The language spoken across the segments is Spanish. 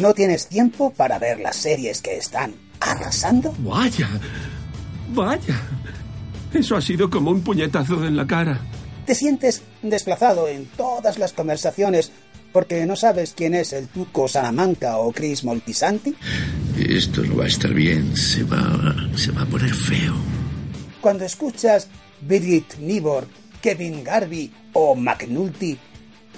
¿No tienes tiempo para ver las series que están arrasando? Vaya, vaya. Eso ha sido como un puñetazo en la cara. Te sientes desplazado en todas las conversaciones porque no sabes quién es el Tuco Salamanca o Chris Moltisanti. Esto no va a estar bien, se va, se va a poner feo. Cuando escuchas Birgit Nibor, Kevin Garvey o McNulty,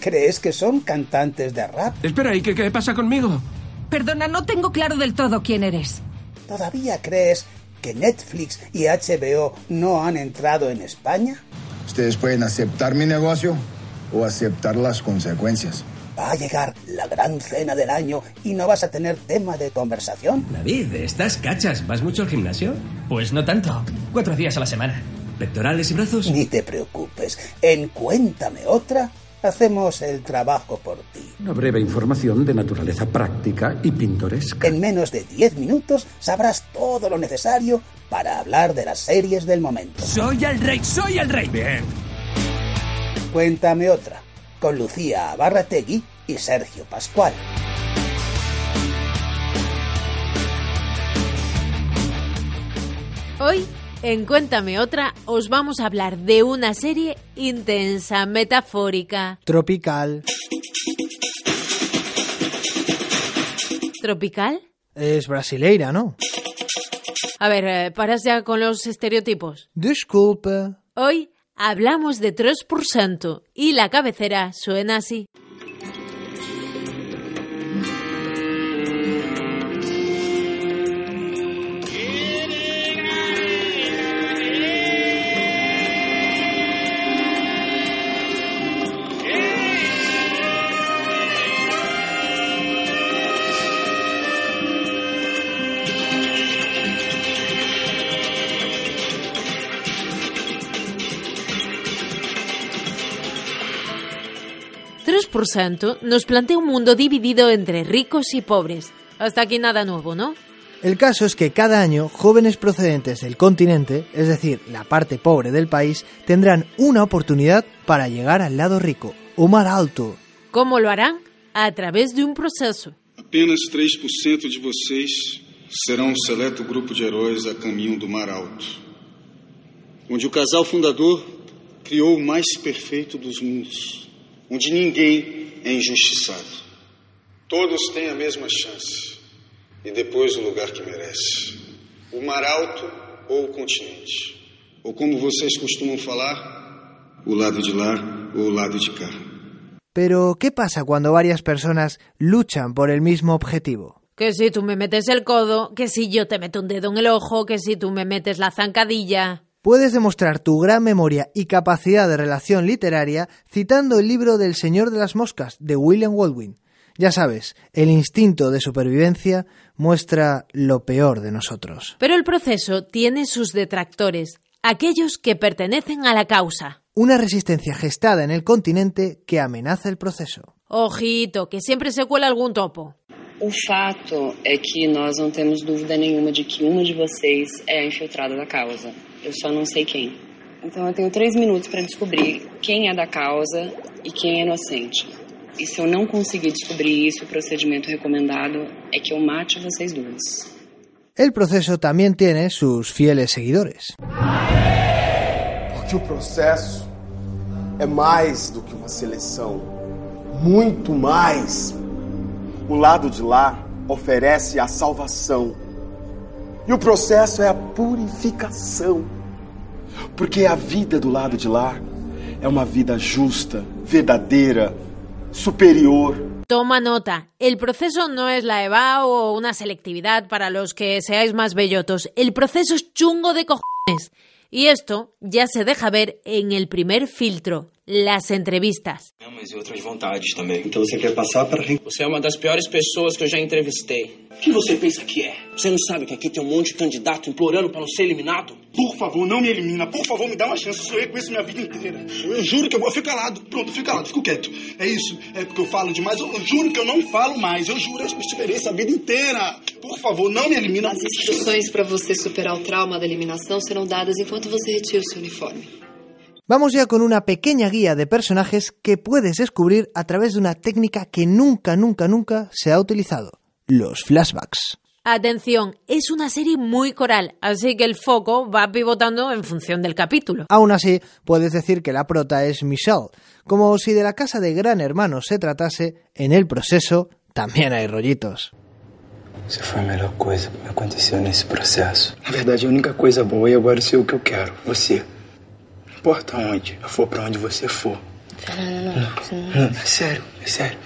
¿crees que son cantantes de rap? Espera, ¿y qué, qué pasa conmigo? Perdona, no tengo claro del todo quién eres. ¿Todavía crees que Netflix y HBO no han entrado en España? Ustedes pueden aceptar mi negocio o aceptar las consecuencias. Va a llegar la gran cena del año y no vas a tener tema de conversación. David, ¿estás cachas? ¿Vas mucho al gimnasio? Pues no tanto. Cuatro días a la semana. ¿Pectorales y brazos? Ni te preocupes. En Cuéntame otra, hacemos el trabajo por ti. Una breve información de naturaleza práctica y pintoresca. En menos de 10 minutos sabrás todo lo necesario para hablar de las series del momento. Soy el rey, soy el rey. Bien. Cuéntame otra, con Lucía Barrategui y Sergio Pascual. Hoy, en Cuéntame otra, os vamos a hablar de una serie intensa, metafórica. Tropical. ¿Tropical? Es brasileira, ¿no? A ver, eh, paras ya con los estereotipos. Disculpe. Hoy hablamos de 3% y la cabecera suena así. Nos plantea un mundo dividido entre ricos y pobres. Hasta aquí nada nuevo, ¿no? El caso es que cada año jóvenes procedentes del continente, es decir, la parte pobre del país, tendrán una oportunidad para llegar al lado rico, o mar alto. ¿Cómo lo harán? A través de un proceso. Apenas 3% de vocês serão um seleto grupo de heróis a caminho do Mar Alto, onde o casal fundador criou o mais perfeito dos mundos, onde ninguém é injustiçado. Todos têm a mesma chance e depois o lugar que merece. O mar alto ou o continente. Ou como vocês costumam falar, o lado de lá ou o lado de cá. Pero, ¿qué pasa cuando varias personas luchan por el mismo objetivo? Que si tú me metes el codo, que si yo te meto un dedo en el ojo, que si tú me metes la zancadilla. Puedes demostrar tu gran memoria y capacidad de relación literaria citando el libro del Señor de las Moscas de William Baldwin. Ya sabes, el instinto de supervivencia muestra lo peor de nosotros. Pero el proceso tiene sus detractores, aquellos que pertenecen a la causa. Una resistencia gestada en el continente que amenaza el proceso. Ojito, que siempre se cuela algún topo. O fato é que nós não temos dúvida nenhuma de que uma de vocês é a infiltrada da causa. Eu só não sei quem. Então eu tenho três minutos para descobrir quem é da causa e quem é inocente. E se eu não conseguir descobrir isso, o procedimento recomendado é que eu mate vocês duas. El proceso también tiene sus fieles seguidores. Porque o processo é mais do que uma seleção. Muito mais. O lado de lá oferece a salvação. E o processo é a purificação. Porque a vida do lado de lá é uma vida justa, verdadeira, superior. Toma nota, el proceso no es la EVA o una selectividad para los que seáis más bellotos. El proceso es chungo de cojones. Y esto ya se deja ver en el primer filtro, las entrevistas. Mas e outras vontades também. Então você quer passar para Você é uma das piores pessoas que eu já entrevistei. O que você pensa que é? Você não sabe que aqui tem um monte de candidato implorando para não ser eliminado? Por favor, não me elimina. Por favor, me dá uma chance. Eu sonhei com isso minha vida inteira. Eu juro que eu vou ficar calado. Pronto, fica calado, fico quieto. É isso. É porque eu falo demais. Eu, eu juro que eu não falo mais. Eu juro, eu esperei essa vida inteira. Por favor, não me elimina. As instruções para você superar o trauma da eliminação serão dadas enquanto você retira o seu uniforme. Vamos ya con una pequeña guía de personajes que puedes descubrir a través de una técnica que nunca, nunca, nunca se ha utilizado. los flashbacks. Atención, es una serie muy coral, así que el foco va pivotando en función del capítulo. Aún así, puedes decir que la prota es Michelle, como si de la casa de Gran Hermano se tratase, en el proceso también hay rollitos. Você foi a melhor coisa que me aconteceu nesse processo. Na verdade, a única coisa boa é agora ser o que eu quero, você. Não importa onde, eu for pra onde você for. Fernando, não. Não, é sério, é sério.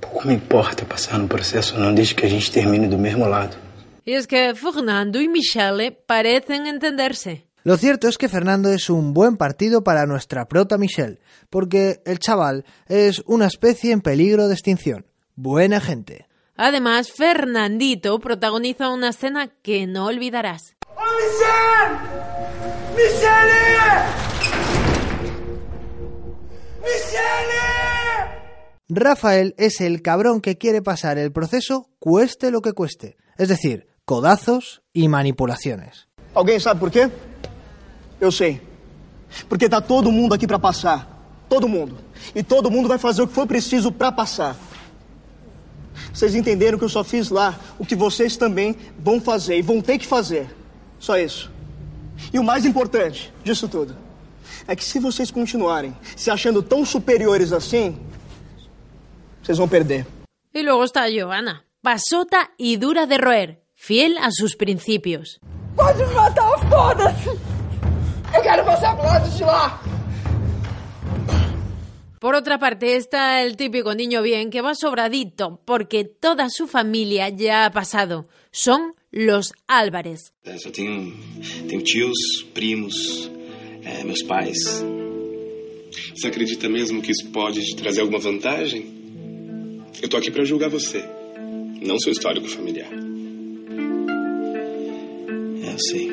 Pouco me importa passar no processo não, desde que a gente termine do mesmo lado. Y es que Fernando y Michelle parecen entenderse. Lo cierto es que Fernando es un buen partido para nuestra prota Michelle, porque el chaval es una especie en peligro de extinción. Buena gente. Además, Fernandito protagoniza una escena que no olvidarás. Michelle! Michelle! Michelle! Rafael es el cabrón que quiere pasar el proceso cueste lo que cueste, es decir, codazos y manipulaciones. Alguém sabe por quê? Eu sei. Porque tá todo mundo aqui pra passar. Todo mundo. E todo mundo vai fazer o que for preciso pra passar. Vocês entenderam que eu só fiz lá o que vocês também vão fazer e vão ter que fazer. Só isso. E o mais importante disso tudo é que se vocês continuarem se achando tão superiores assim, vocês vão perder. Y luego está Giovanna, pasota y dura de roer, fiel a sus principios. Pode me matar, foda-se! Eu quero passar pro lado de lá! Por otra parte, está el típico niño bien que va sobradito porque toda su familia ya ha pasado. Son los Álvarez. É, Só tenho, tenho tios, primos, é, meus pais. Você acredita mesmo que isso pode te trazer alguma vantagem? Eu tô aqui pra julgar você, não seu histórico familiar. É, eu sei.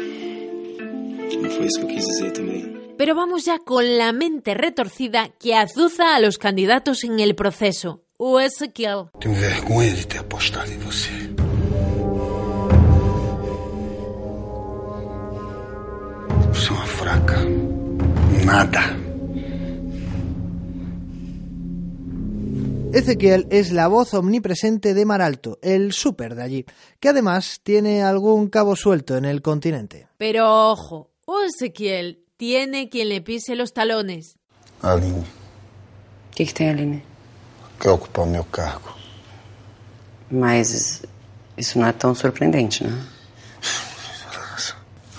Não foi isso que eu quis dizer também. Pero vamos ya con la mente retorcida que azuza a los candidatos en el proceso. O Ezequiel. Tenho vergonha de ter apostado em você. Você é uma fraca. Nada. Ezequiel es la voz omnipresente de Maralto, el súper de allí, que además tiene algún cabo suelto en el continente. Pero ojo, Ezequiel tiene quien le pise los talones. Aline, O que, que tem, Aline? quer ocupar o meu cargo. Mas isso não é tão surpreendente, né?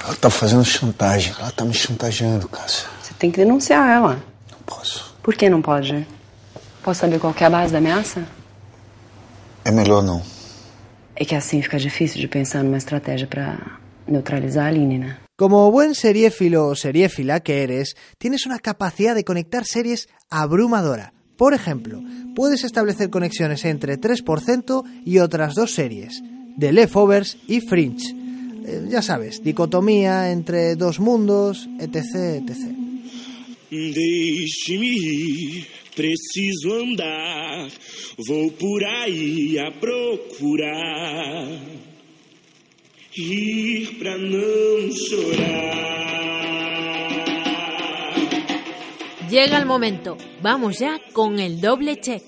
Ela tá fazendo chantagem. Ela tá me chantageando, Cássia. Você tem que denunciar ela. Não posso. Por que não pode? Posso saber qual que é a base da ameaça? É melhor não. É que assim fica difícil de pensar numa estratégia pra neutralizar a Aline, né? Como buen seriéfilo o seriéfila que eres, tienes una capacidad de conectar series abrumadora. Por ejemplo, puedes establecer conexiones entre 3% y otras dos series, The Leftovers y Fringe. Eh, ya sabes, dicotomía entre dos mundos, etc, etc. Deixe-me preciso andar. Vou por aí a procurar. Llega el momento. Vamos ya con el doble check.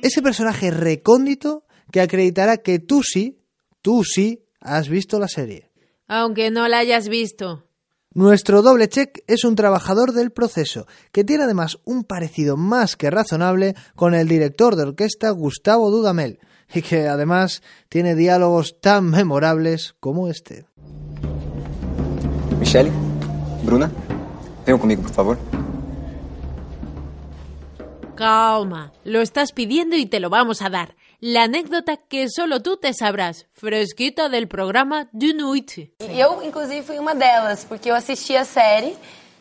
Ese personaje recóndito que acreditará que tú sí, tú sí, has visto la serie. Aunque no la hayas visto. Nuestro doble check es un trabajador del proceso, que tiene además un parecido más que razonable con el director de orquesta Gustavo Dudamel, y que además tiene diálogos tan memorables como este. Michele, Bruna, venham comigo, por favor. Calma, lo estás pidiendo y te lo vamos a dar. La anécdota que solo tú te sabrás, fresquita del programa de noite. Eu, inclusive, fui uma delas, porque eu assisti a série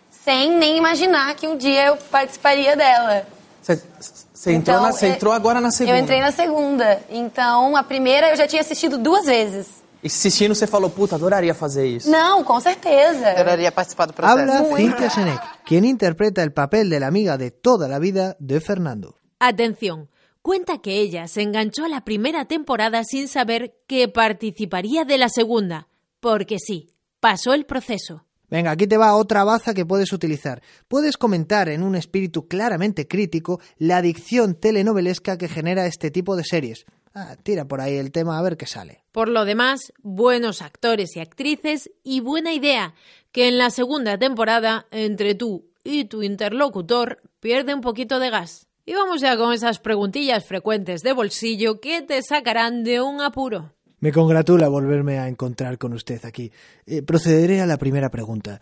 sem nem imaginar que um dia eu participaria dela. Você entrou, Então, na- você é- entrou agora na segunda. Eu entrei na segunda. Então, a primeira eu já tinha assistido duas vezes. E assistindo, você falou, puta, adoraria fazer isso. Não, com certeza. Adoraria participar do Habla Cynthia Senek, quien interpreta el papel de la amiga de toda la vida de Fernando. Atención, cuenta que ella se enganchó a la primera temporada sin saber que participaría de la segunda, porque sí, pasó el proceso. Venga, aquí te va otra baza que puedes utilizar. Puedes comentar en un espíritu claramente crítico la adicción telenovelesca que genera este tipo de series. Ah, tira por ahí el tema a ver qué sale. Por lo demás, buenos actores y actrices y buena idea que en la segunda temporada, entre tú y tu interlocutor, pierde un poquito de gas. Y vamos ya con esas preguntillas frecuentes de bolsillo que te sacarán de un apuro. Me congratula volverme a encontrar con usted aquí. Eh, procederé a la primera pregunta.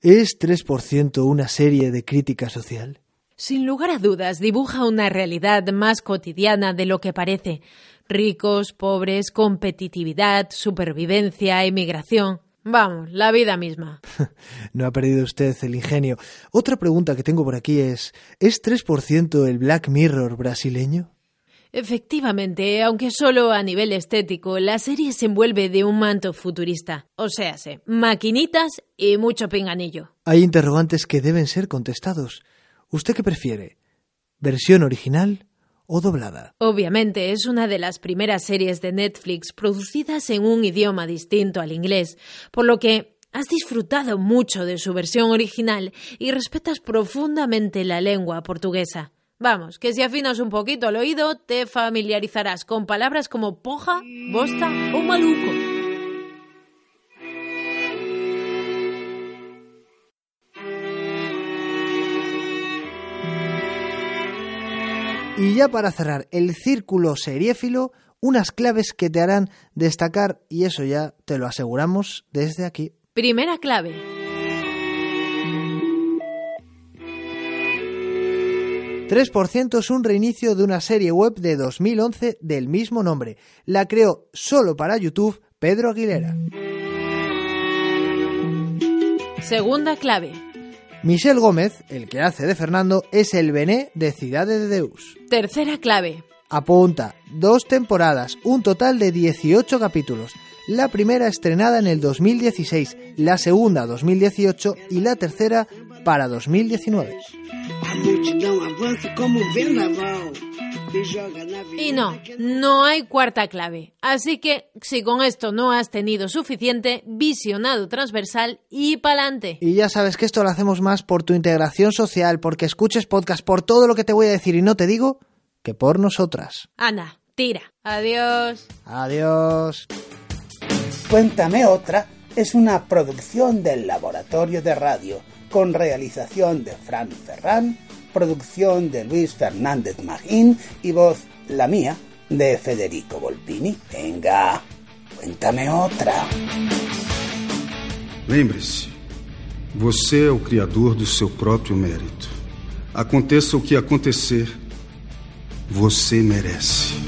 ¿Es 3% una serie de crítica social? Sin lugar a dudas, dibuja una realidad más cotidiana de lo que parece. Ricos, pobres, competitividad, supervivencia, emigración. Vamos, la vida misma. no ha perdido usted el ingenio. Otra pregunta que tengo por aquí es, ¿es 3% el Black Mirror brasileño? Efectivamente, aunque solo a nivel estético, la serie se envuelve de un manto futurista. O sea, maquinitas y mucho pinganillo. Hay interrogantes que deben ser contestados. ¿Usted qué prefiere? ¿Versión original o doblada? Obviamente es una de las primeras series de Netflix producidas en un idioma distinto al inglés, por lo que has disfrutado mucho de su versión original y respetas profundamente la lengua portuguesa. Vamos, que si afinas un poquito el oído, te familiarizarás con palabras como poja, bosta o maluco. Y ya para cerrar el círculo seriéfilo, unas claves que te harán destacar, y eso ya te lo aseguramos desde aquí. Primera clave. 3% es un reinicio de una serie web de 2011 del mismo nombre. La creó solo para YouTube Pedro Aguilera. Segunda clave. Michel Gómez, el que hace de Fernando, es el Bené de Ciudades de Deus. Tercera clave. Apunta, dos temporadas, un total de 18 capítulos. La primera estrenada en el 2016, la segunda 2018 y la tercera para 2019. Y no, no hay cuarta clave. Así que si con esto no has tenido suficiente, visionado transversal y pa'lante. Y ya sabes que esto lo hacemos más por tu integración social, porque escuches podcast, por todo lo que te voy a decir y no te digo, que por nosotras. Ana, tira. Adiós. Adiós. Cuéntame otra es una producción del Laboratorio de Radio con realización de Fran Ferran, producción de Luis Fernández Magín y voz, la mía, de Federico Volpini. Venga, cuéntame otra. Lembre-se, você é o criador do seu próprio mérito. Aconteça o que acontecer, você merece.